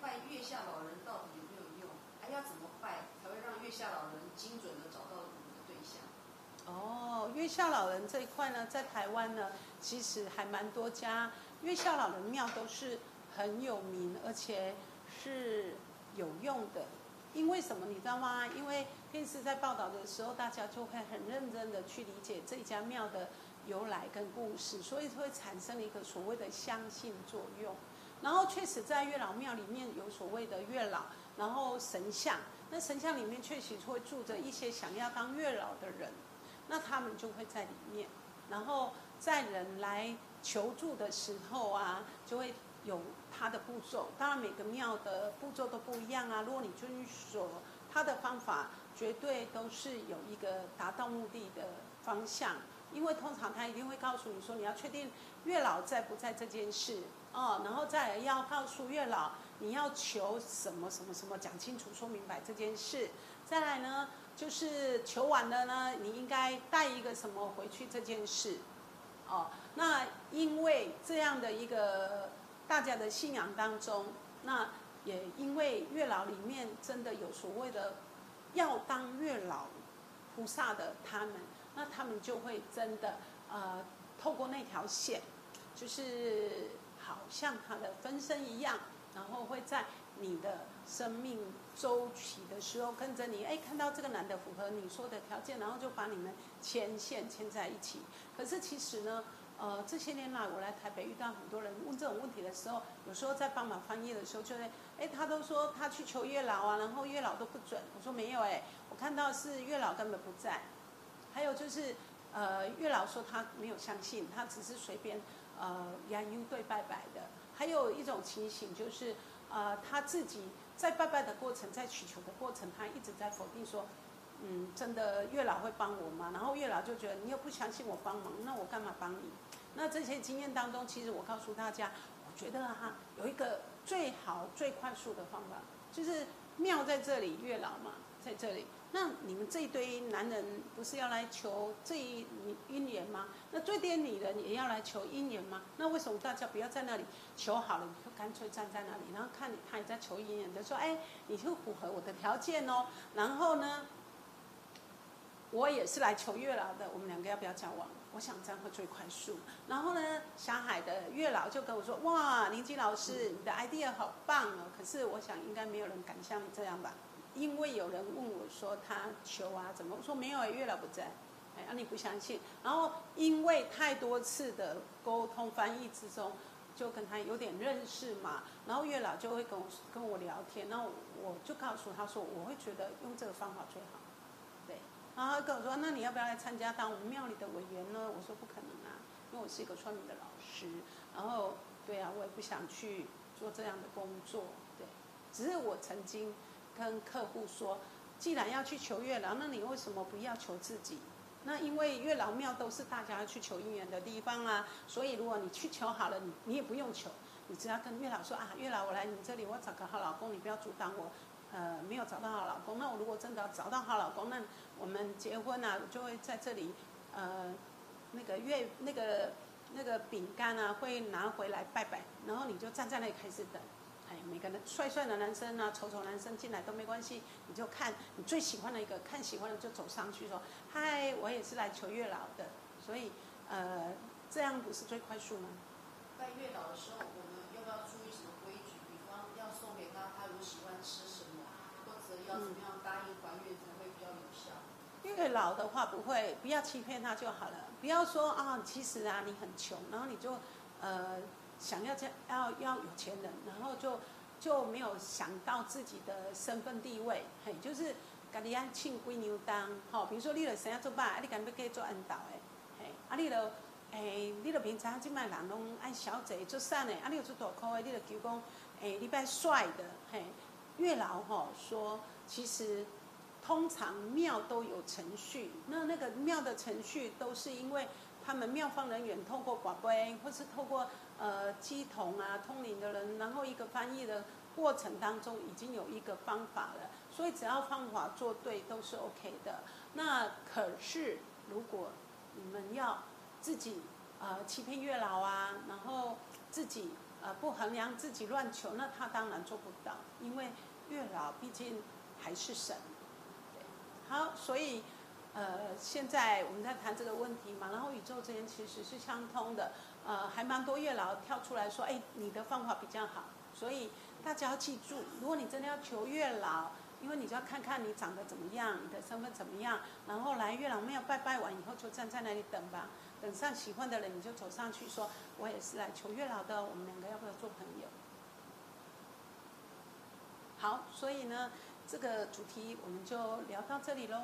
拜月下老人到底有没有用？还要怎么拜才会让月下老人精准的找到我们的对象？哦，月下老人这一块呢，在台湾呢，其实还蛮多家月下老人庙都是很有名，而且是有用的。因为什么你知道吗？因为电视在报道的时候，大家就会很认真的去理解这家庙的由来跟故事，所以会产生了一个所谓的相信作用。然后确实在月老庙里面有所谓的月老，然后神像，那神像里面确实会住着一些想要当月老的人，那他们就会在里面。然后在人来求助的时候啊，就会。有他的步骤，当然每个庙的步骤都不一样啊。如果你遵守他的方法，绝对都是有一个达到目的的方向。因为通常他一定会告诉你说，你要确定月老在不在这件事哦，然后再要告诉月老你要求什么什么什么，讲清楚说明白这件事。再来呢，就是求完了呢，你应该带一个什么回去这件事哦。那因为这样的一个。大家的信仰当中，那也因为月老里面真的有所谓的要当月老菩萨的他们，那他们就会真的呃透过那条线，就是好像他的分身一样，然后会在你的生命周期的时候跟着你，哎，看到这个男的符合你说的条件，然后就把你们牵线牵在一起。可是其实呢？呃，这些年来我来台北遇到很多人问这种问题的时候，有时候在帮忙翻译的时候，就会，哎，他都说他去求月老啊，然后月老都不准。我说没有哎，我看到是月老根本不在。还有就是，呃，月老说他没有相信，他只是随便呃言优对拜拜的。还有一种情形就是，呃，他自己在拜拜的过程，在祈求的过程，他一直在否定说。嗯，真的月老会帮我吗？然后月老就觉得你又不相信我帮忙，那我干嘛帮你？那这些经验当中，其实我告诉大家，我觉得哈有一个最好最快速的方法，就是庙在这里，月老嘛在这里。那你们这一堆男人不是要来求这一姻缘吗？那这堆女人也要来求姻缘吗？那为什么大家不要在那里求好了，你就干脆站在那里，然后看你他也在求姻缘，就说哎，你就符合我的条件哦。然后呢？我也是来求月老的，我们两个要不要交往？我想这样会最快速。然后呢，小海的月老就跟我说：“哇，林金老师，你的 idea 好棒哦！可是我想应该没有人敢像你这样吧？因为有人问我说他求啊怎么？我说没有，月老不在。哎，啊你不相信？然后因为太多次的沟通翻译之中，就跟他有点认识嘛。然后月老就会跟我跟我聊天，然后我就告诉他说，我会觉得用这个方法最好。”对然后跟我说：“那你要不要来参加当我们庙里的委员呢？”我说：“不可能啊，因为我是一个村民的老师。然后，对啊，我也不想去做这样的工作。对，只是我曾经跟客户说，既然要去求月老，那你为什么不要求自己？那因为月老庙都是大家去求姻缘的地方啊。所以如果你去求好了，你你也不用求，你只要跟月老说啊，月老我来你这里，我找个好老公，你不要阻挡我。”呃，没有找到好老公，那我如果真的找到好老公，那我们结婚啊，就会在这里，呃，那个月那个那个饼干啊，会拿回来拜拜，然后你就站在那里开始等，哎，每个人帅帅的男生啊，丑丑男生进来都没关系，你就看你最喜欢的一个，看喜欢的就走上去说，嗨，我也是来求月老的，所以呃，这样不是最快速吗？拜月老的时候，我们要不要注意什么规矩？比方要送给他，他有喜欢吃什么？或者要怎么样答应还愿才会比较有效？月老的话不会，不要欺骗他就好了。不要说啊，其实啊你很穷，然后你就呃想要这要要有钱人，然后就就没有想到自己的身份地位，嘿，就是家己安请闺牛当，吼，比如说你了生要做爸，你敢要给做恩导的，嘿，啊你了，诶，你了平常即卖人拢爱小姐做善的，啊你有做大块的，你了求讲，诶，你拜帅的，嘿。月老哈说，其实通常庙都有程序，那那个庙的程序都是因为他们庙方人员透过广播，或是透过呃机童啊通灵的人，然后一个翻译的过程当中已经有一个方法了，所以只要方法做对都是 OK 的。那可是如果你们要自己呃欺骗月老啊，然后自己呃不衡量自己乱求，那他当然做不到，因为月老毕竟还是神。好，所以呃现在我们在谈这个问题嘛，然后宇宙之间其实是相通的，呃还蛮多月老跳出来说，哎你的方法比较好，所以大家要记住，如果你真的要求月老。因为你就要看看你长得怎么样，你的身份怎么样，然后来月老庙拜拜完以后就站在那里等吧，等上喜欢的人你就走上去说，我也是来求月老的，我们两个要不要做朋友？好，所以呢，这个主题我们就聊到这里喽。